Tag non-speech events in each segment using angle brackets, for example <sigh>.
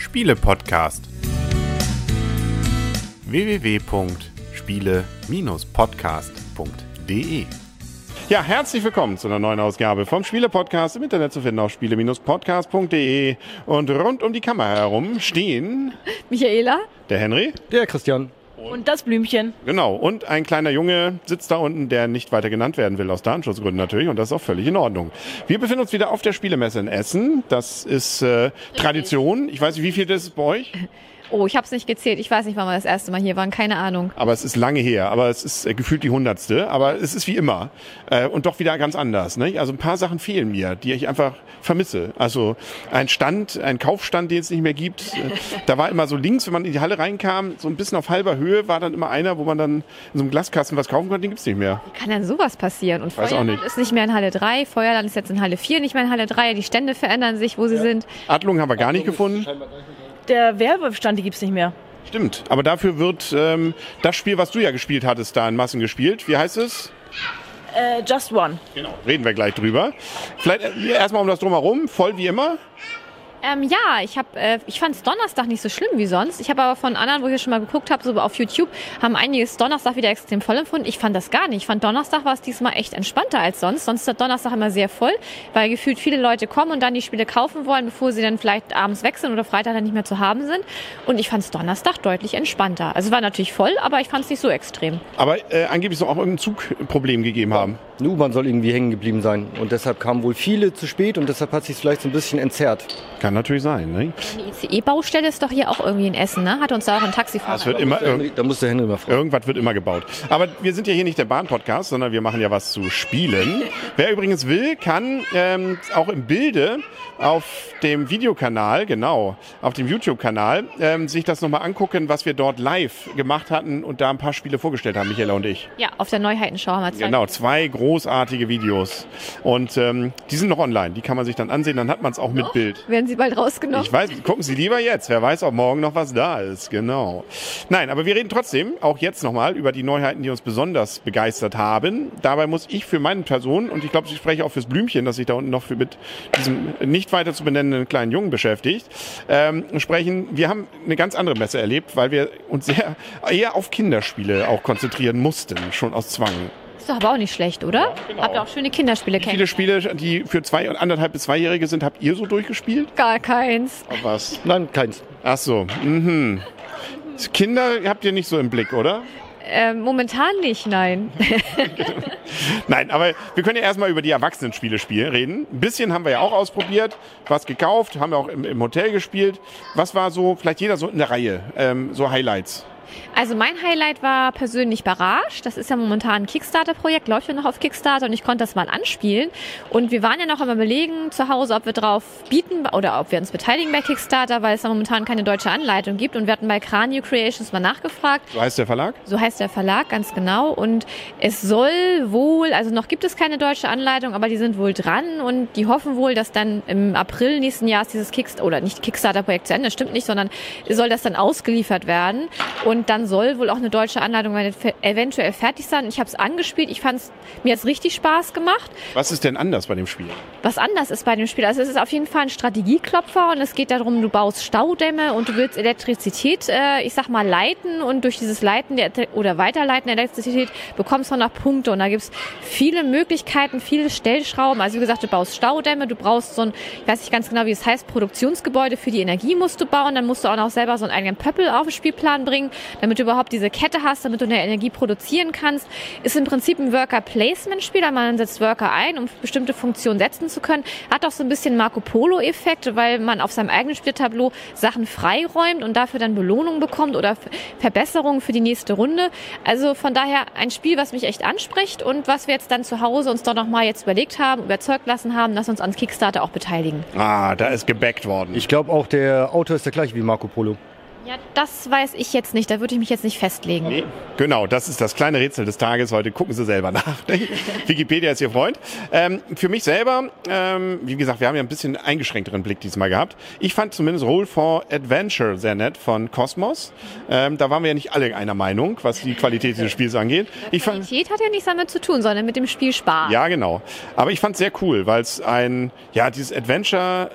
Spiele-Podcast. www.spiele-podcast.de ja, herzlich willkommen zu einer neuen Ausgabe vom Spiele-Podcast. Im Internet zu finden auf spiele-podcast.de. Und rund um die Kamera herum stehen Michaela, der Henry, der Christian und das Blümchen. Genau, und ein kleiner Junge sitzt da unten, der nicht weiter genannt werden will, aus Datenschutzgründen natürlich, und das ist auch völlig in Ordnung. Wir befinden uns wieder auf der Spielemesse in Essen. Das ist äh, Tradition. Ich weiß nicht, wie viel das ist bei euch? <laughs> Oh, ich habe es nicht gezählt. Ich weiß nicht, wann wir das erste Mal hier waren. Keine Ahnung. Aber es ist lange her. Aber es ist äh, gefühlt die hundertste. Aber es ist wie immer. Äh, und doch wieder ganz anders. Ne? Also ein paar Sachen fehlen mir, die ich einfach vermisse. Also ein Stand, ein Kaufstand, den es nicht mehr gibt. Äh, da war immer so links, wenn man in die Halle reinkam, so ein bisschen auf halber Höhe war dann immer einer, wo man dann in so einem Glaskasten was kaufen konnte. Den gibt's nicht mehr. Wie kann denn sowas passieren? Und Weiß auch Feuerland nicht. ist nicht mehr in Halle 3. Feuerland ist jetzt in Halle 4, nicht mehr in Halle 3. Die Stände verändern sich, wo sie sind. Adlung haben wir gar nicht gefunden. Der Werbestand, die gibt's nicht mehr. Stimmt. Aber dafür wird ähm, das Spiel, was du ja gespielt hattest, da in Massen gespielt. Wie heißt es? Äh, Just One. Genau. Reden wir gleich drüber. Vielleicht äh, erstmal um das drumherum, voll wie immer. Ähm, ja, ich, hab, äh, ich fand es Donnerstag nicht so schlimm wie sonst. Ich habe aber von anderen, wo ich schon mal geguckt habe, so auf YouTube, haben einiges Donnerstag wieder extrem voll empfunden. Ich fand das gar nicht. Ich fand Donnerstag war es diesmal echt entspannter als sonst. Sonst ist der Donnerstag immer sehr voll, weil gefühlt viele Leute kommen und dann die Spiele kaufen wollen, bevor sie dann vielleicht abends wechseln oder Freitag dann nicht mehr zu haben sind. Und ich fand es Donnerstag deutlich entspannter. Also war natürlich voll, aber ich fand es nicht so extrem. Aber äh, angeblich soll auch irgendein Zugproblem gegeben haben. Eine U-Bahn soll irgendwie hängen geblieben sein. Und deshalb kamen wohl viele zu spät und deshalb hat sich vielleicht so ein bisschen entzerrt. Kann natürlich sein. Ne? Die ICE-Baustelle ist doch hier auch irgendwie in Essen, ne? Hat uns da auch ein Taxifahrer. Es wird immer irg Da muss der Henry mal fragen. irgendwas wird immer gebaut. Aber wir sind ja hier nicht der Bahn-Podcast, sondern wir machen ja was zu Spielen. Wer übrigens will, kann ähm, auch im Bilde auf dem Videokanal, genau, auf dem YouTube-Kanal, ähm, sich das nochmal angucken, was wir dort live gemacht hatten und da ein paar Spiele vorgestellt haben, Michaela und ich. ja, auf der Neuheitenschau haben wir zwei. Genau, zwei großartige Videos. Und ähm, die sind noch online, die kann man sich dann ansehen, dann hat man es auch mit Bild. Werden sie bald rausgenommen? Ich weiß, gucken Sie lieber jetzt. Wer weiß, ob morgen noch was da ist. Genau. Nein, aber wir reden trotzdem auch jetzt nochmal über die Neuheiten, die uns besonders begeistert haben. Dabei muss ich für meine Person, und ich glaube, ich spreche auch fürs Blümchen, das sich da unten noch für mit diesem nicht weiter zu benennenden kleinen Jungen beschäftigt, ähm, sprechen. Wir haben eine ganz andere Messe erlebt, weil wir uns sehr eher auf Kinderspiele auch konzentrieren mussten, schon aus Zwang. Ist doch aber auch nicht schlecht, oder? genau. Habt ihr auch schöne Kinderspiele Wie viele kennengelernt? Spiele, die für zwei und anderthalb bis zweijährige sind, habt ihr so durchgespielt? Gar keins. Auf was? Nein, keins. Ach so, mhm. Kinder habt ihr nicht so im Blick, oder? Ähm, momentan nicht, nein. <laughs> Nein, aber wir können ja erstmal über die Erwachsenenspiele spielen, reden. Ein bisschen haben wir ja auch ausprobiert, was gekauft, haben wir auch im, im Hotel gespielt. Was war so, vielleicht jeder so in der Reihe, ähm, so Highlights? Also mein Highlight war persönlich Barrage. Das ist ja momentan ein Kickstarter-Projekt, läuft ja noch auf Kickstarter und ich konnte das mal anspielen. Und wir waren ja noch am überlegen zu Hause, ob wir drauf bieten oder ob wir uns beteiligen bei Kickstarter, weil es da momentan keine deutsche Anleitung gibt. Und wir hatten bei Cranio Creations mal nachgefragt. So heißt der Verlag? So heißt der Verlag, ganz genau. Und es soll wohl, also noch gibt es keine deutsche Anleitung, aber die sind wohl dran und die hoffen wohl, dass dann im April nächsten Jahres dieses Kickstarter, oder nicht Kickstarter-Projekt zu Ende, stimmt nicht, sondern soll das dann ausgeliefert werden. Und dann soll wohl auch eine deutsche Anleitung eventuell fertig sein. Ich habe es angespielt, ich fand es, mir hat's richtig Spaß gemacht. Was ist denn anders bei dem Spiel? Was anders ist bei dem Spiel, also es ist auf jeden Fall ein Strategieklopfer und es geht darum, du baust Staudämme und du willst Elektrizität, äh, ich sag mal, leiten und durch dieses Leiten der, oder Weiterleiten der Elektrizität bekommst du noch Punkte und da gibt's viele Möglichkeiten, viele Stellschrauben. Also wie gesagt, du baust Staudämme, du brauchst so ein, ich weiß nicht ganz genau, wie es heißt, Produktionsgebäude für die Energie musst du bauen, dann musst du auch noch selber so einen eigenen Pöppel auf den Spielplan bringen, damit du überhaupt diese Kette hast, damit du eine Energie produzieren kannst. Ist im Prinzip ein Worker-Placement-Spiel, da man setzt Worker ein, um bestimmte Funktionen setzen zu können. Hat auch so ein bisschen Marco Polo-Effekt, weil man auf seinem eigenen Spieltableau Sachen freiräumt und dafür dann Belohnungen bekommt oder Verbesserungen für die nächste Runde. Also von daher ein Spiel, was mich echt anspricht und was wir jetzt dann zu Hause uns doch nochmal jetzt überlegt haben, überzeugt lassen haben, dass wir uns ans Kickstarter auch beteiligen. Ah, da ist gebackt worden. Ich glaube auch, der Autor ist der gleiche wie Marco Polo. Ja, das weiß ich jetzt nicht. Da würde ich mich jetzt nicht festlegen. Nee, genau, das ist das kleine Rätsel des Tages. Heute gucken Sie selber <laughs> nach. Wikipedia ist Ihr Freund. Ähm, für mich selber, ähm, wie gesagt, wir haben ja ein bisschen eingeschränkteren Blick diesmal gehabt. Ich fand zumindest Roll for Adventure sehr nett von Cosmos. Ähm, da waren wir ja nicht alle einer Meinung, was die Qualität dieses Spiels angeht. Ich fand, Qualität hat ja nichts damit zu tun, sondern mit dem Spiel Spaß. ja, genau. Aber ich fand es sehr cool, weil es ein, ja, dieses Adventure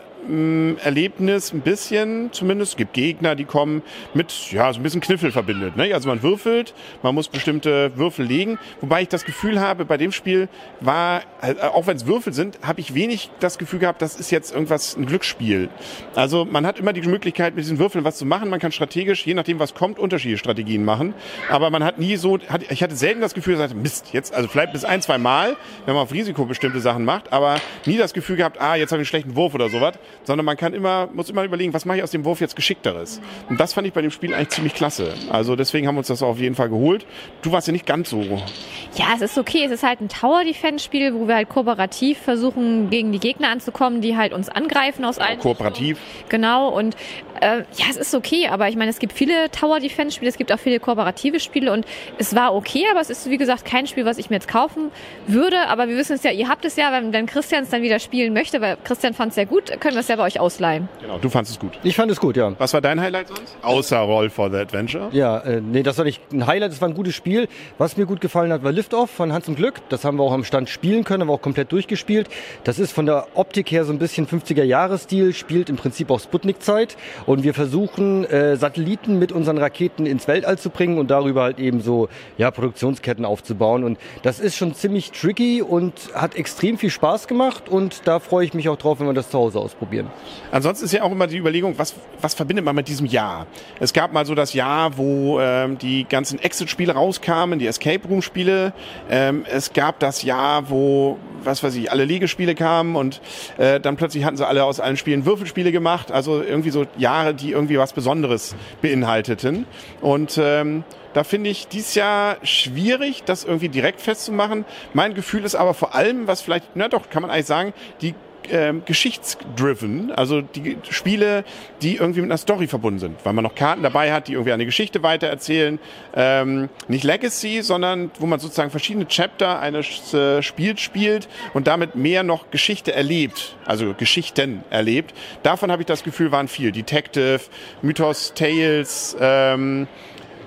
Erlebnis ein bisschen zumindest. Es gibt Gegner, die kommen mit, ja, so ein bisschen Kniffel verbindet. Ne? Also man würfelt, man muss bestimmte Würfel legen. Wobei ich das Gefühl habe, bei dem Spiel war, äh, auch wenn es Würfel sind, habe ich wenig das Gefühl gehabt, das ist jetzt irgendwas, ein Glücksspiel. Also man hat immer die Möglichkeit, mit diesen Würfeln was zu machen. Man kann strategisch, je nachdem, was kommt, unterschiedliche Strategien machen. Aber man hat nie so, hat, ich hatte selten das Gefühl, dass Mist, jetzt, also vielleicht bis ein, zwei Mal, wenn man auf Risiko bestimmte Sachen macht, aber nie das Gefühl gehabt, ah, jetzt habe ich einen schlechten Wurf oder sowas, sondern man kann immer, muss immer überlegen, was mache ich aus dem Wurf jetzt geschickteres. Und das fand ich bei dem Spiel eigentlich ziemlich klasse. Also deswegen haben wir uns das auf jeden Fall geholt. Du warst ja nicht ganz so. Ja, es ist okay. Es ist halt ein Tower-Defense-Spiel, wo wir halt kooperativ versuchen, gegen die Gegner anzukommen, die halt uns angreifen aus allen Kooperativ. Genau. Und äh, ja, es ist okay. Aber ich meine, es gibt viele Tower-Defense-Spiele, es gibt auch viele kooperative Spiele und es war okay, aber es ist, wie gesagt, kein Spiel, was ich mir jetzt kaufen würde. Aber wir wissen es ja, ihr habt es ja, wenn, wenn Christian es dann wieder spielen möchte, weil Christian fand es sehr gut, können wir es ja bei euch ausleihen. Genau, du fandest es gut. Ich fand es gut, ja. Was war dein Highlight sonst? Außer Roll for the Adventure? Ja, äh, nee, das war nicht ein Highlight, das war ein gutes Spiel. Was mir gut gefallen hat, war Liftoff von Hans im Glück. Das haben wir auch am Stand spielen können, haben wir auch komplett durchgespielt. Das ist von der Optik her so ein bisschen 50er-Jahres-Stil, spielt im Prinzip auch Sputnik-Zeit. Und wir versuchen, äh, Satelliten mit unseren Raketen ins Weltall zu bringen und darüber halt eben so ja, Produktionsketten aufzubauen. Und das ist schon ziemlich tricky und hat extrem viel Spaß gemacht. Und da freue ich mich auch drauf, wenn wir das zu Hause ausprobieren. Ansonsten ist ja auch immer die Überlegung, was, was verbindet man mit diesem Jahr? Es gab mal so das Jahr, wo ähm, die ganzen Exit-Spiele rauskamen, die Escape Room-Spiele. Ähm, es gab das Jahr, wo, was weiß ich, alle Legespiele kamen und äh, dann plötzlich hatten sie alle aus allen Spielen Würfelspiele gemacht. Also irgendwie so Jahre, die irgendwie was Besonderes beinhalteten. Und ähm, da finde ich dies Jahr schwierig, das irgendwie direkt festzumachen. Mein Gefühl ist aber vor allem, was vielleicht, na doch, kann man eigentlich sagen, die ähm, geschichtsdriven, also die Spiele, die irgendwie mit einer Story verbunden sind, weil man noch Karten dabei hat, die irgendwie eine Geschichte weitererzählen. Ähm, nicht Legacy, sondern wo man sozusagen verschiedene Chapter eines äh, Spiels spielt und damit mehr noch Geschichte erlebt, also Geschichten erlebt. Davon habe ich das Gefühl, waren viel. Detective, Mythos, Tales, ähm,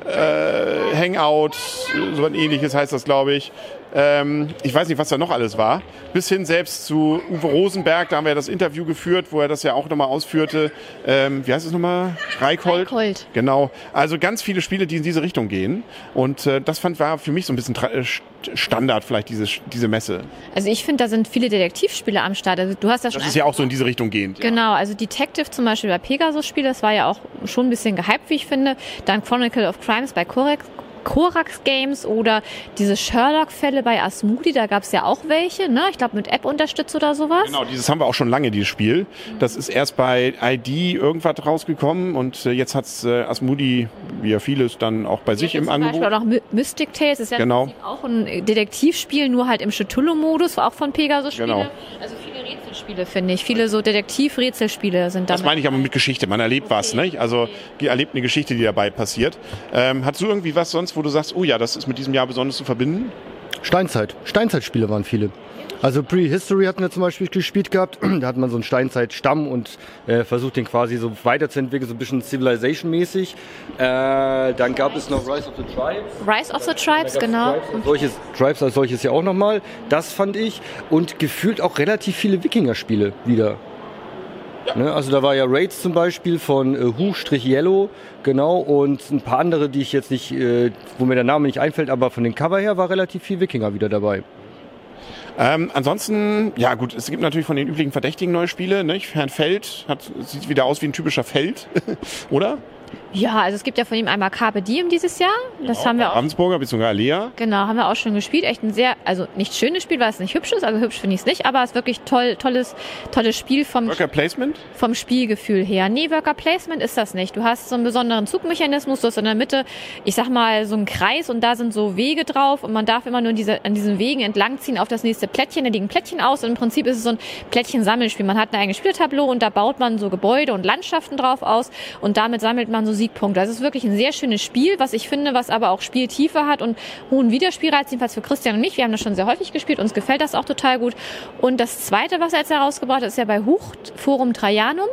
äh, Hangout, so ein ähnliches heißt das, glaube ich. Ähm, ich weiß nicht, was da noch alles war. Bis hin selbst zu Uwe Rosenberg, da haben wir ja das Interview geführt, wo er das ja auch nochmal ausführte. Ähm, wie heißt es nochmal? Reikhold? Reikhold. Genau. Also ganz viele Spiele, die in diese Richtung gehen. Und äh, das fand war für mich so ein bisschen äh, Standard vielleicht, diese, diese Messe. Also ich finde, da sind viele Detektivspiele am Start. Also du hast das schon Das ist ja auch so in diese Richtung gehend. Genau, also Detective zum Beispiel bei Pegasus-Spiele, das war ja auch schon ein bisschen gehypt, wie ich finde. Dann Chronicle of Crimes bei Corex. Korax Games oder diese Sherlock-Fälle bei Asmodi, da gab es ja auch welche, ne? Ich glaube mit App unterstützt oder sowas. Genau, dieses haben wir auch schon lange, dieses Spiel. Das ist erst bei ID irgendwas rausgekommen und äh, jetzt hat's äh, Asmodi, wie ja vieles, dann auch bei sich Jetzt im zum Angebot. Beispiel auch noch My- Mystic Tales, ist ja Genau. auch ein Detektivspiel, nur halt im Cthulhu-Modus, auch von Pegasus-Spiele. Genau. Also Rätselspiele, finde ich. Viele so Detektiv-Rätselspiele sind Das damit. meine ich aber mit Geschichte. Man erlebt was, ne? Also erlebt eine Geschichte, die dabei passiert. Ähm, hast du irgendwie was sonst, wo du sagst, oh ja, das ist mit diesem Jahr besonders zu verbinden? Steinzeit. Steinzeitspiele waren viele. Also Prehistory hatten wir zum Beispiel gespielt gehabt. <clears throat> Da hat man so einen Steinzeitstamm und äh, versucht den quasi so weiterzuentwickeln, so ein bisschen Civilization-mäßig. Äh, dann gab es noch Rise of the Tribes. Rise of the Tribes, genau. Tribes als solches, Tribes als solches ja auch nochmal. Das fand ich. Und gefühlt auch relativ viele Wikinger-Spiele wieder. Ne, also da war ja Raids zum Beispiel von äh, Hu-Yellow, genau, und ein paar andere, die ich jetzt nicht, äh, wo mir der Name nicht einfällt, aber von den Cover her war relativ viel Wikinger wieder dabei. Ähm, ansonsten, ja gut, es gibt natürlich von den üblichen Verdächtigen neue Spiele. Ne? Herrn Feld hat, sieht wieder aus wie ein typischer Feld, <laughs> oder? Ja, also es gibt ja von ihm einmal Carpe Diem dieses Jahr. Das haben wir auch. Ravensburger bzw. Alea. Genau, haben wir auch schon gespielt. Echt ein sehr, also nicht schönes Spiel, weil es nicht hübsch ist. Also hübsch finde ich es nicht, aber es ist wirklich toll, tolles, tolles Spiel vom, Worker Placement. vom Spielgefühl her. Nee, Worker Placement ist das nicht. Du hast so einen besonderen Zugmechanismus, du hast in der Mitte, ich sag mal, so einen Kreis und da sind so Wege drauf und man darf immer nur diese, an diesen Wegen entlangziehen auf das nächste Plättchen. Da liegen Plättchen aus und im Prinzip ist es so ein Plättchen-Sammelspiel. Man hat ein eigenes Spieltableau und da baut man so Gebäude und Landschaften drauf aus und damit sammelt man man so Siegpunkte. Das ist wirklich ein sehr schönes Spiel, was ich finde, was aber auch Spieltiefe hat und hohen Wiederspielreiz, jedenfalls für Christian und mich. Wir haben das schon sehr häufig gespielt, uns gefällt das auch total gut. Und das zweite, was er jetzt herausgebracht hat, ist ja bei Hucht Forum Trajanum.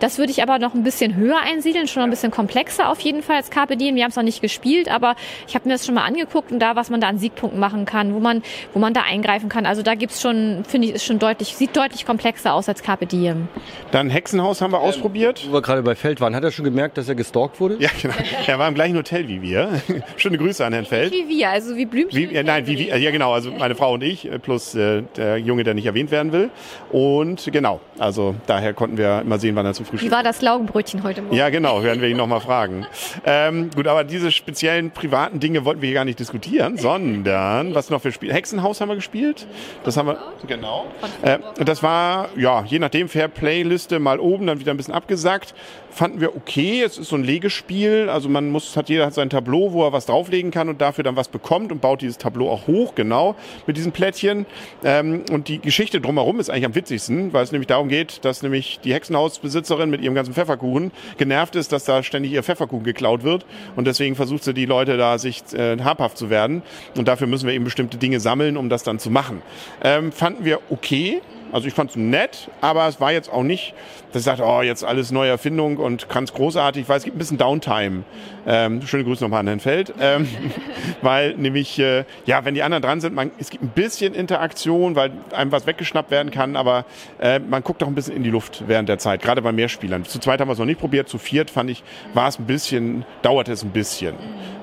Das würde ich aber noch ein bisschen höher einsiedeln, schon ein bisschen komplexer auf jeden Fall als Carpe Diem. Wir haben es noch nicht gespielt, aber ich habe mir das schon mal angeguckt und da, was man da an Siegpunkten machen kann, wo man, wo man da eingreifen kann. Also da gibt's schon, finde ich, ist schon deutlich, sieht deutlich komplexer aus als Carpe Diem. Dann Hexenhaus haben wir ausprobiert. Wo wir gerade bei Feld waren, hat er schon gemerkt, dass er gestalkt wurde? Ja, genau. Er war im gleichen Hotel wie wir. <laughs> Schöne Grüße an Herrn Feld. Wie wir, also wie Blümchen. Wie, ja, nein, wie, wie, ja genau, also meine Frau und ich, äh, plus äh, der Junge, der nicht erwähnt werden will. Und genau, also daher konnten wir immer sehen, wann er zum Wie Frühstück war das Laugenbrötchen heute Morgen? Ja, genau, werden wir ihn nochmal fragen. Ähm, gut, aber diese speziellen privaten Dinge wollten wir hier gar nicht diskutieren, sondern was noch für Spiele? Hexenhaus haben wir gespielt. Das haben wir, genau. Äh, das war, ja, je nachdem, Fair-Play-Liste mal oben, dann wieder ein bisschen abgesackt. Fanden wir okay. Es ist so ein Legespiel. Also man muss, hat jeder hat sein Tableau, wo er was drauflegen kann und dafür dann was bekommt und baut dieses Tableau auch hoch, genau, mit diesen Plättchen. Ähm, und die Geschichte drumherum ist eigentlich am witzigsten, weil es nämlich darum geht, dass nämlich die Hexenhausbesitzerin mit ihrem ganzen Pfefferkuchen genervt ist, dass da ständig ihr Pfefferkuchen geklaut wird. Und deswegen versucht sie die Leute da sich äh, habhaft zu werden. Und dafür müssen wir eben bestimmte Dinge sammeln, um das dann zu machen. Ähm, fanden wir okay. Also ich fand es nett, aber es war jetzt auch nicht, dass ich sagte, oh, jetzt alles neue Erfindung und ganz großartig, weil es gibt ein bisschen Downtime. Ähm, schöne Grüße nochmal an Herrn Feld. Ähm, <laughs> weil nämlich, äh, ja, wenn die anderen dran sind, man, es gibt ein bisschen Interaktion, weil einem was weggeschnappt werden kann, aber äh, man guckt auch ein bisschen in die Luft während der Zeit, gerade bei Mehrspielern. Zu zweit haben wir es noch nicht probiert, zu viert fand ich, war es ein bisschen, dauerte es ein bisschen.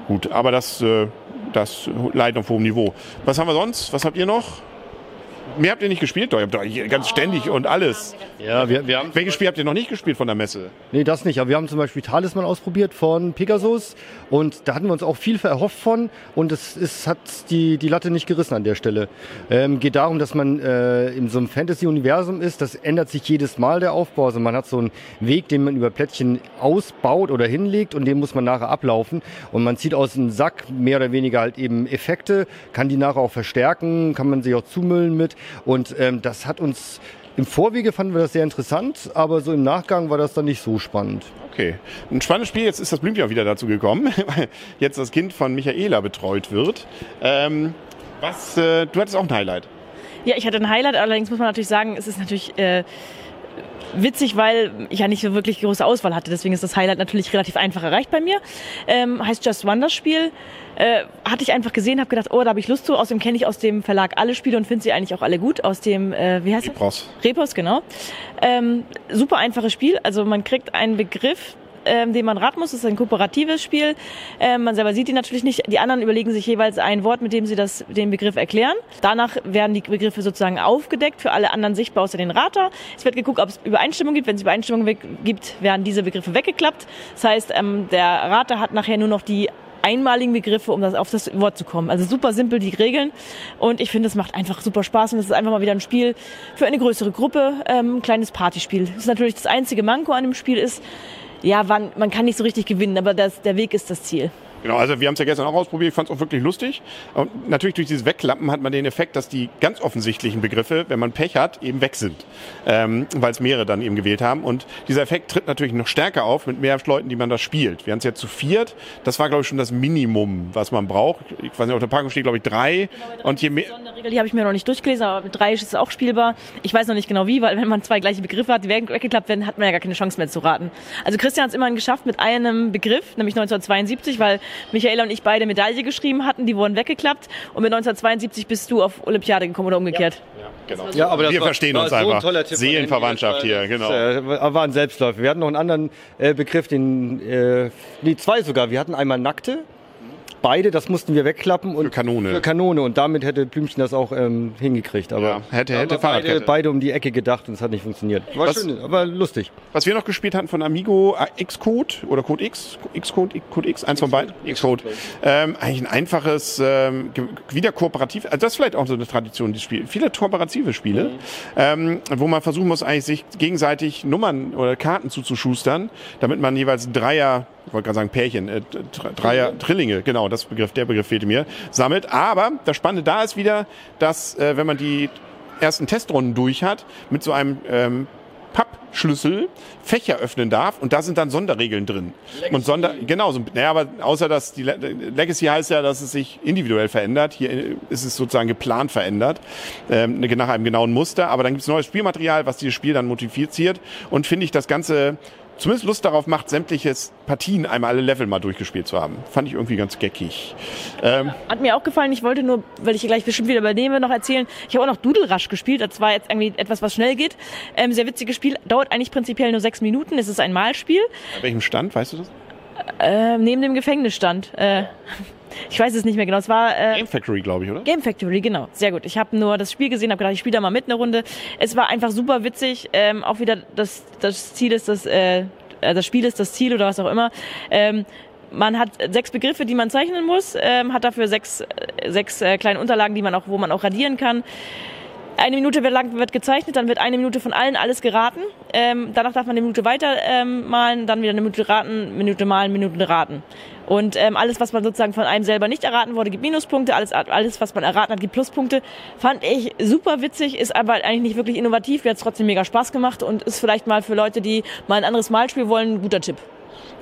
Gut, aber das, äh, das leidet auf hohem Niveau. Was haben wir sonst? Was habt ihr noch? Mehr habt ihr nicht gespielt? Doch, ihr habt doch ganz ständig und alles. Ja, wir, wir haben. Welches Spiel habt ihr noch nicht gespielt von der Messe? Nee, das nicht. Aber wir haben zum Beispiel Talisman ausprobiert von Pegasus und da hatten wir uns auch viel erhofft von und es ist, hat die, die Latte nicht gerissen an der Stelle. Ähm, geht darum, dass man äh, in so einem Fantasy-Universum ist, das ändert sich jedes Mal der Aufbau. Also man hat so einen Weg, den man über Plättchen ausbaut oder hinlegt und den muss man nachher ablaufen und man zieht aus dem Sack mehr oder weniger halt eben Effekte, kann die nachher auch verstärken, kann man sich auch zumüllen mit und ähm, das hat uns im Vorwege fanden wir das sehr interessant, aber so im Nachgang war das dann nicht so spannend. Okay. Ein spannendes Spiel, jetzt ist das Blümchen auch wieder dazu gekommen, <laughs> weil jetzt das Kind von Michaela betreut wird. Ähm, was, äh, du hattest auch ein Highlight. Ja, ich hatte ein Highlight, allerdings muss man natürlich sagen, es ist natürlich äh, witzig, weil ich ja nicht so wirklich große Auswahl hatte. Deswegen ist das Highlight natürlich relativ einfach erreicht bei mir. Ähm, heißt Just One das Spiel. Äh, hatte ich einfach gesehen, habe gedacht, oh, da habe ich Lust zu. Außerdem kenne ich aus dem Verlag alle Spiele und finde sie eigentlich auch alle gut. Aus dem, äh, wie heißt das? Repos. Repos, genau. Ähm, super einfaches Spiel. Also man kriegt einen Begriff, ähm, den man raten muss. Das ist ein kooperatives Spiel. Ähm, man selber sieht ihn natürlich nicht. Die anderen überlegen sich jeweils ein Wort, mit dem sie das, den Begriff erklären. Danach werden die Begriffe sozusagen aufgedeckt, für alle anderen sichtbar außer den Rater. Es wird geguckt, ob es Übereinstimmung gibt. Wenn es Übereinstimmung gibt, werden diese Begriffe weggeklappt. Das heißt, ähm, der Rater hat nachher nur noch die einmaligen Begriffe, um das auf das Wort zu kommen. Also super simpel die Regeln und ich finde, es macht einfach super Spaß und es ist einfach mal wieder ein Spiel für eine größere Gruppe, ähm, ein kleines Partyspiel. Das ist natürlich das einzige Manko an dem Spiel ist, ja, man, man kann nicht so richtig gewinnen, aber das, der Weg ist das Ziel. Genau, also wir haben es ja gestern auch ausprobiert, ich fand es auch wirklich lustig. Und natürlich durch dieses Wegklappen hat man den Effekt, dass die ganz offensichtlichen Begriffe, wenn man Pech hat, eben weg sind. Ähm, Weil es mehrere dann eben gewählt haben. Und dieser Effekt tritt natürlich noch stärker auf mit mehr Leuten, die man das spielt. Wir haben es jetzt zu viert. Das war, glaube ich, schon das Minimum, was man braucht. Ich weiß nicht, auf der Packung steht, glaube ich, drei. Und je mehr. Die habe ich mir noch nicht durchgelesen, aber mit drei ist es auch spielbar. Ich weiß noch nicht genau wie, weil wenn man zwei gleiche Begriffe hat, die weg- weggeklappt werden, hat man ja gar keine Chance mehr zu raten. Also Christian hat es immerhin geschafft mit einem Begriff, nämlich 1972, weil Michaela und ich beide Medaille geschrieben hatten, die wurden weggeklappt und mit 1972 bist du auf Olympiade gekommen oder umgekehrt. Genau. Ja, aber das wir war- verstehen war uns so ein einfach. toller Tipp von Seelenverwandtschaft hier, das genau. Äh, war ein Selbstläufer. Wir hatten noch einen anderen äh, Begriff, den, äh, nee, zwei sogar. Wir hatten einmal Nackte. Beide, das mussten wir wegklappen. Und Für Kanone. Für Kanone. Und damit hätte Blümchen das auch ähm, hingekriegt. Aber Ja, hätte- hätte beide, beide um die Ecke gedacht und es hat nicht funktioniert. War Was- schön, aber lustig. Was wir noch gespielt hatten von Amigo, äh, Xcode oder Code X, Xcode, Code X, eins von beiden, Xcode. Ähm, eigentlich ein einfaches, ähm, wieder kooperativ, also das ist vielleicht auch so eine Tradition, die Spiele. Viele kooperative Spiele, ähm, wo man versuchen muss, eigentlich sich gegenseitig Nummern oder Karten zuzuschustern, damit man jeweils Dreier, ich wollte gerade sagen Pärchen, äh, Dr- Dreier, Trillinge, genau, das Begriff, der Begriff fehlte mir, sammelt. Aber das Spannende da ist wieder, dass äh, wenn man die ersten Testrunden durch hat, mit so einem ähm, Schlüssel Fächer öffnen darf und da sind dann Sonderregeln drin. Legacy. Und Sonder, genau, so, naja, aber außer dass die Legacy heißt ja, dass es sich individuell verändert. Hier ist es sozusagen geplant verändert, ähm, nach einem genauen Muster. Aber dann gibt es neues Spielmaterial, was dieses Spiel dann modifiziert und finde ich das Ganze zumindest Lust darauf macht, sämtliche Partien einmal alle Level mal durchgespielt zu haben. Fand ich irgendwie ganz geckig. Ähm, Hat mir auch gefallen. Ich wollte nur, weil ich gleich bestimmt wieder übernehme, noch erzählen. Ich habe auch noch Doodle Rush gespielt. Das war jetzt irgendwie etwas, was schnell geht. Ähm, sehr witziges Spiel. Dauert eigentlich prinzipiell nur sechs Minuten. Es ist ein Malspiel. An welchem Stand? Weißt du das? Äh, neben dem Gefängnisstand. Äh, ich weiß es nicht mehr genau. Es war äh, Game Factory, glaube ich, oder? Game Factory, genau. Sehr gut. Ich habe nur das Spiel gesehen, habe gedacht, ich spiele da mal mit eine Runde. Es war einfach super witzig. Ähm, auch wieder das, das Ziel ist, dass äh, äh, das Spiel ist das Ziel oder was auch immer. Ähm, man hat sechs Begriffe, die man zeichnen muss, ähm, hat dafür sechs, äh, sechs äh, kleine Unterlagen, die man auch, wo man auch radieren kann. Eine Minute lang wird gezeichnet, dann wird eine Minute von allen alles geraten. Ähm, danach darf man eine Minute weiter ähm, malen, dann wieder eine Minute raten, Minute malen, Minute raten. Und ähm, alles, was man sozusagen von einem selber nicht erraten wurde, gibt Minuspunkte. Alles, alles, was man erraten hat, gibt Pluspunkte. Fand ich super witzig, ist aber eigentlich nicht wirklich innovativ. Mir hat trotzdem mega Spaß gemacht und ist vielleicht mal für Leute, die mal ein anderes Malspiel wollen, ein guter Tipp.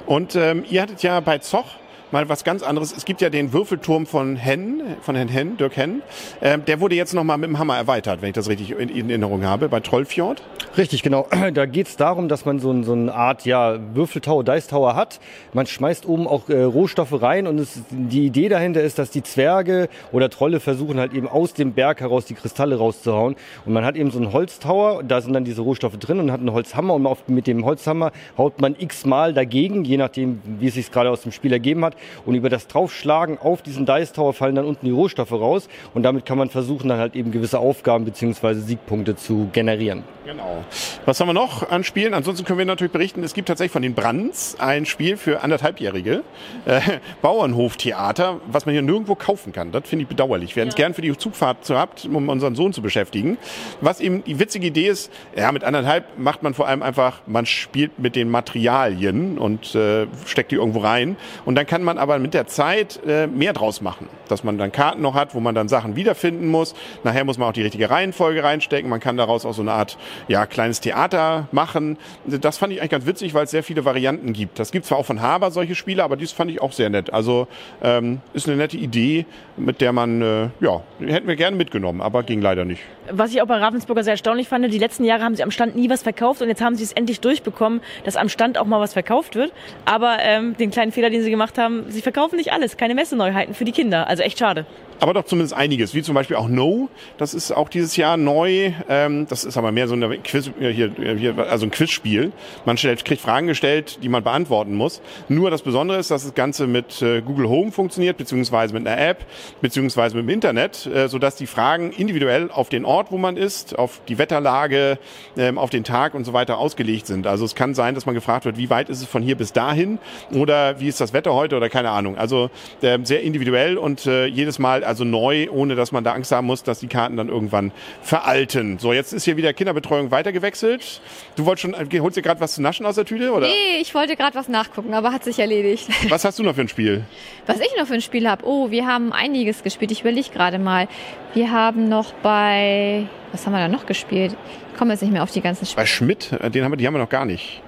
Und ähm, ihr hattet ja bei Zoch mal was ganz anderes. Es gibt ja den Würfelturm von Henn, von Herrn Henn, Dirk Henn. Ähm, der wurde jetzt nochmal mit dem Hammer erweitert, wenn ich das richtig in, in Erinnerung habe, bei Trollfjord. Richtig, genau. <clears throat> Da geht es darum, dass man so, so eine Art ja, Würfeltower, Dice Tower hat. Man schmeißt oben auch äh, Rohstoffe rein und es, die Idee dahinter ist, dass die Zwerge oder Trolle versuchen halt eben aus dem Berg heraus die Kristalle rauszuhauen. Und man hat eben so einen Holztower, da sind dann diese Rohstoffe drin und hat einen Holzhammer und auf, mit dem Holzhammer haut man x-mal dagegen, je nachdem, wie es sich gerade aus dem Spiel ergeben hat. Und über das Draufschlagen auf diesen Dice Tower fallen dann unten die Rohstoffe raus und damit kann man versuchen, dann halt eben gewisse Aufgaben bzw. Siegpunkte zu generieren. Genau. Was haben wir noch an Spielen? Ansonsten können wir natürlich berichten, es gibt tatsächlich von den Brands ein Spiel für anderthalbjährige äh, Bauernhoftheater, was man hier nirgendwo kaufen kann. Das finde ich bedauerlich. Wir hätten es ja. gern für die Zugfahrt gehabt, um unseren Sohn zu beschäftigen. Was eben die witzige Idee ist, ja, mit anderthalb macht man vor allem einfach, man spielt mit den Materialien und äh, steckt die irgendwo rein. Und dann kann man aber mit der Zeit äh, mehr draus machen. Dass man dann Karten noch hat, wo man dann Sachen wiederfinden muss. Nachher muss man auch die richtige Reihenfolge reinstecken. Man kann daraus auch so eine Art ja, kleines Theater machen. Das fand ich eigentlich ganz witzig, weil es sehr viele Varianten gibt. Das gibt zwar auch von Haber solche Spiele, aber dies fand ich auch sehr nett. Also ähm, ist eine nette Idee, mit der man, äh, ja, hätten wir gerne mitgenommen, aber ging leider nicht. Was ich auch bei Ravensburger sehr erstaunlich fand, die letzten Jahre haben sie am Stand nie was verkauft und jetzt haben sie es endlich durchbekommen, dass am Stand auch mal was verkauft wird. Aber ähm, den kleinen Fehler, den sie gemacht haben, sie verkaufen nicht alles, keine Messeneuheiten für die Kinder. Also echt schade aber doch zumindest einiges, wie zum Beispiel auch No. Das ist auch dieses Jahr neu. Ähm, das ist aber mehr so eine Quiz, hier, hier, also ein Quizspiel. Man stellt, kriegt Fragen gestellt, die man beantworten muss. Nur das Besondere ist, dass das Ganze mit äh, Google Home funktioniert, beziehungsweise mit einer App, beziehungsweise mit dem Internet, äh, sodass die Fragen individuell auf den Ort, wo man ist, auf die Wetterlage, ähm, auf den Tag und so weiter ausgelegt sind. Also es kann sein, dass man gefragt wird, wie weit ist es von hier bis dahin oder wie ist das Wetter heute oder keine Ahnung. Also äh, sehr individuell und äh, jedes Mal also neu, ohne dass man da Angst haben muss, dass die Karten dann irgendwann veralten. So, jetzt ist hier wieder Kinderbetreuung weitergewechselt. Du wolltest schon, äh, holst dir gerade was zu naschen aus der Tüte, oder? Nee, ich wollte gerade was nachgucken, aber hat sich erledigt. <laughs> Was hast du noch für ein Spiel? Was ich noch für ein Spiel habe? Oh, wir haben einiges gespielt. Ich überlege gerade mal. Wir haben noch bei, was haben wir da noch gespielt? Ich komme jetzt nicht mehr auf die ganzen Spiele. Bei Schmidt, äh, den haben wir, die haben wir noch gar nicht.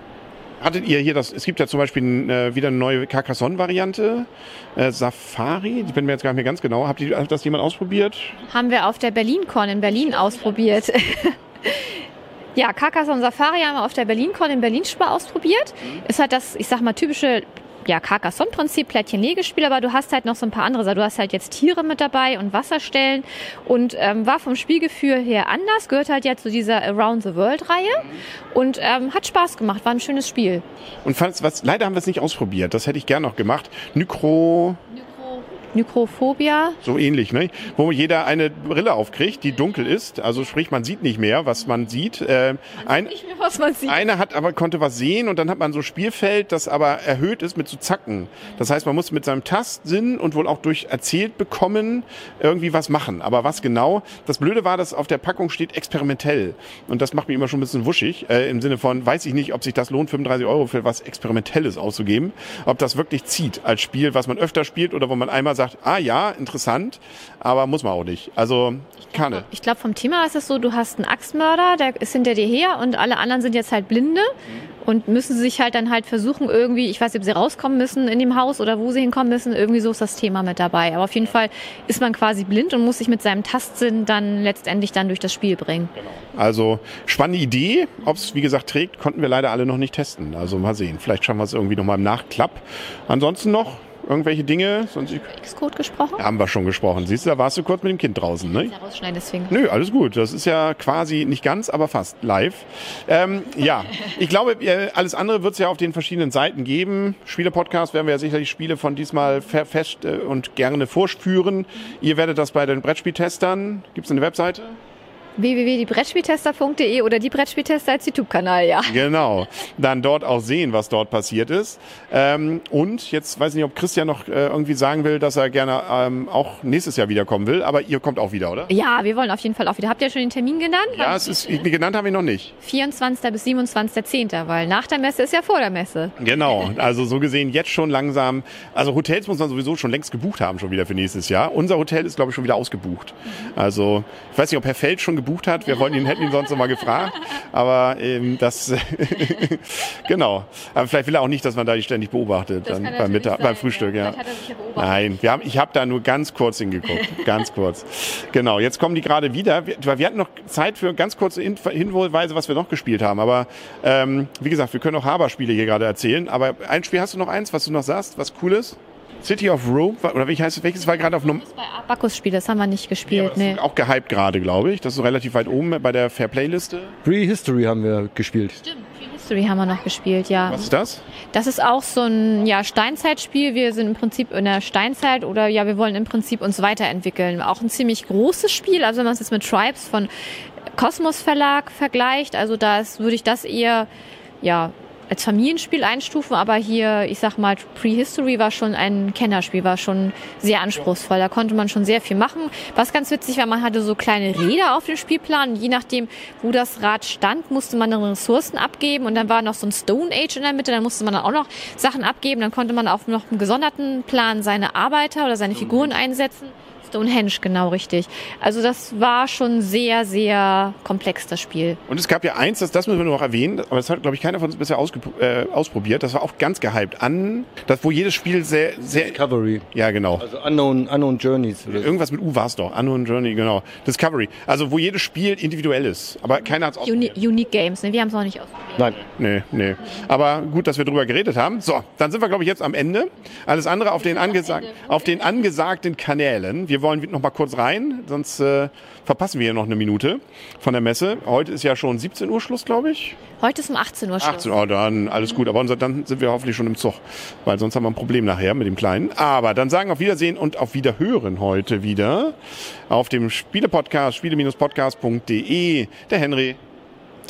Hattet ihr hier das, es gibt ja zum Beispiel äh, wieder eine neue Carcassonne-Variante, äh, Safari, ich bin mir jetzt gar nicht mehr ganz genau. Habt ihr, hat das jemand ausprobiert? Haben wir auf der BerlinCon in Berlin ausprobiert. <laughs> ja, Carcassonne Safari haben wir auf der BerlinCon in Berlin schon mal ausprobiert. Mhm. Ist halt das, ich sag mal, typische ja, Carcassonne-Prinzip, Plättchen-Legespiel, aber du hast halt noch so ein paar andere Sachen. Du hast halt jetzt Tiere mit dabei und Wasserstellen und ähm, war vom Spielgefühl her anders, gehört halt ja zu dieser Around the World-Reihe und ähm, hat Spaß gemacht, war ein schönes Spiel. Und falls was, leider haben wir es nicht ausprobiert, das hätte ich gern noch gemacht. Nykro... Mikrophobia. So ähnlich, ne? Wo jeder eine Brille aufkriegt, die dunkel ist. Also sprich, man sieht nicht mehr, was man sieht. Äh, ein, nicht mehr, was man sieht. Einer hat aber konnte was sehen und dann hat man so Spielfeld, das aber erhöht ist mit so Zacken. Das heißt, man muss mit seinem Tastsinn und wohl auch durch erzählt bekommen irgendwie was machen. Aber was genau? Das Blöde war, dass auf der Packung steht experimentell. Und das macht mich immer schon ein bisschen wuschig. Äh, Im Sinne von, weiß ich nicht, ob sich das lohnt, 35 Euro für was Experimentelles auszugeben. Ob das wirklich zieht als Spiel, was man öfter spielt oder wo man einmal sagt, sagt, ah ja, interessant, aber muss man auch nicht. Also Kanne. Ich glaube, vom Thema ist es so, du hast einen Axtmörder, der ist hinter dir her und alle anderen sind jetzt halt Blinde und müssen sich halt dann halt versuchen irgendwie, ich weiß nicht, ob sie rauskommen müssen in dem Haus oder wo sie hinkommen müssen, irgendwie so ist das Thema mit dabei. Aber auf jeden Fall ist man quasi blind und muss sich mit seinem Tastsinn dann letztendlich dann durch das Spiel bringen. Also spannende Idee. Ob es wie gesagt trägt, konnten wir leider alle noch nicht testen. Also mal sehen. Vielleicht schaffen wir es irgendwie nochmal im Nachklapp. Ansonsten noch irgendwelche Dinge? Sonst Xcode gesprochen? haben wir schon gesprochen. Siehst du, da warst du kurz mit dem Kind draußen, ne? Rausschneiden, deswegen. Nö, alles gut. Das ist ja quasi nicht ganz, aber fast live. Ähm, ja, ich glaube, äh, alles andere wird es ja auf den verschiedenen Seiten geben. Spiele-Podcast werden wir ja sicherlich Spiele von diesmal fe- fest äh, und gerne vorführen. Ihr werdet das bei den Brettspieltestern. Gibt es eine Webseite? www.diebrettspieltester.de oder die Brettspieltester als YouTube-Kanal, ja. Genau. Dann dort auch sehen, was dort passiert ist. Ähm, und jetzt weiß ich nicht, ob Christian noch äh, irgendwie sagen will, dass er gerne ähm, auch nächstes Jahr wiederkommen will. Aber ihr kommt auch wieder, oder? Ja, wir wollen auf jeden Fall auch wieder. Habt ihr schon den Termin genannt? Ja, es ist genannt haben wir noch nicht. 24. bis 27.10., weil nach der Messe ist ja vor der Messe. Genau, <laughs> also so gesehen jetzt schon langsam. Also Hotels muss man sowieso schon längst gebucht haben, schon wieder für nächstes Jahr. Unser Hotel ist, glaube ich, schon wieder ausgebucht. Also ich weiß nicht, ob Herr Feld schon gebucht hat. Wir wollten ihn, hätten ihn sonst noch mal gefragt. Aber ähm, das, <laughs> genau. Aber vielleicht will er auch nicht, dass man da die ständig beobachtet dann beim, Mittag, beim Frühstück. Ja. Nein, wir, haben, ich habe da nur ganz kurz hingeguckt, <laughs> ganz kurz. Genau, jetzt kommen die gerade wieder. Wir, wir hatten noch Zeit für ganz kurze Hin- Hinweise, was wir noch gespielt haben. Aber ähm, wie gesagt, wir können auch Haber-Spiele hier gerade erzählen. Aber ein Spiel hast du noch eins, was du noch sagst, was cool ist? City of Rome, oder wie heißt es? Welches war gerade auf Nummer? Bei Abacus-Spiel, das haben wir nicht gespielt. nee. Auch gehypt gerade, glaube ich. Das ist relativ weit oben bei der Fair Play-Liste. Prehistory haben wir gespielt. Stimmt, History haben wir noch gespielt, ja. Was ist das? Das ist auch so ein ja, Steinzeitspiel. Wir sind im Prinzip in der Steinzeit oder ja, wir wollen im Prinzip uns weiterentwickeln. Auch ein ziemlich großes Spiel. Also wenn man es jetzt mit Tribes von Kosmos Verlag vergleicht, also da ist- würde ich das eher ja als Familienspiel einstufen, aber hier, ich sag mal, Prehistory war schon ein Kennerspiel, war schon sehr anspruchsvoll. Da konnte man schon sehr viel machen. Was ganz witzig war, man hatte so kleine Räder auf dem Spielplan. Je nachdem, wo das Rad stand, musste man dann Ressourcen abgeben. Und dann war noch so ein Stone Age in der Mitte. Dann musste man dann auch noch Sachen abgeben. Dann konnte man auf noch einem gesonderten Plan seine Arbeiter oder seine Figuren einsetzen. Stonehenge, genau richtig. Also das war schon sehr, sehr komplex, das Spiel. Und es gab ja eins, das, das müssen wir noch erwähnen, aber das hat, glaube ich, keiner von uns bisher äh, ausprobiert. Das war auch ganz gehypt an, das, wo jedes Spiel sehr, sehr, Discovery. ja genau. Also Unknown, Unknown Journeys. Irgendwas mit U war es doch. Unknown Journey, genau. Discovery. Also wo jedes Spiel individuell ist. Aber keiner hat es Uni ausprobiert. Unique Games, ne? wir haben es noch nicht ausprobiert. Nein. Nee, nee. Aber gut, dass wir drüber geredet haben. So, dann sind wir, glaube ich, jetzt am Ende. Alles andere auf den, angesag auf den angesagten Kanälen. Wir wollen noch mal kurz rein, sonst äh, verpassen wir hier noch eine Minute von der Messe. Heute ist ja schon 17 Uhr Schluss, glaube ich. Heute ist um 18 Uhr Schluss. 18 Uhr, dann alles gut. Aber unser, dann sind wir hoffentlich schon im Zug, weil sonst haben wir ein Problem nachher mit dem Kleinen. Aber dann sagen auf Wiedersehen und auf Wiederhören heute wieder auf dem Spielepodcast, spiele-podcast.de, der Henry.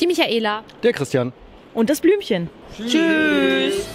Die Michaela. Der Christian. Und das Blümchen. Tschüss.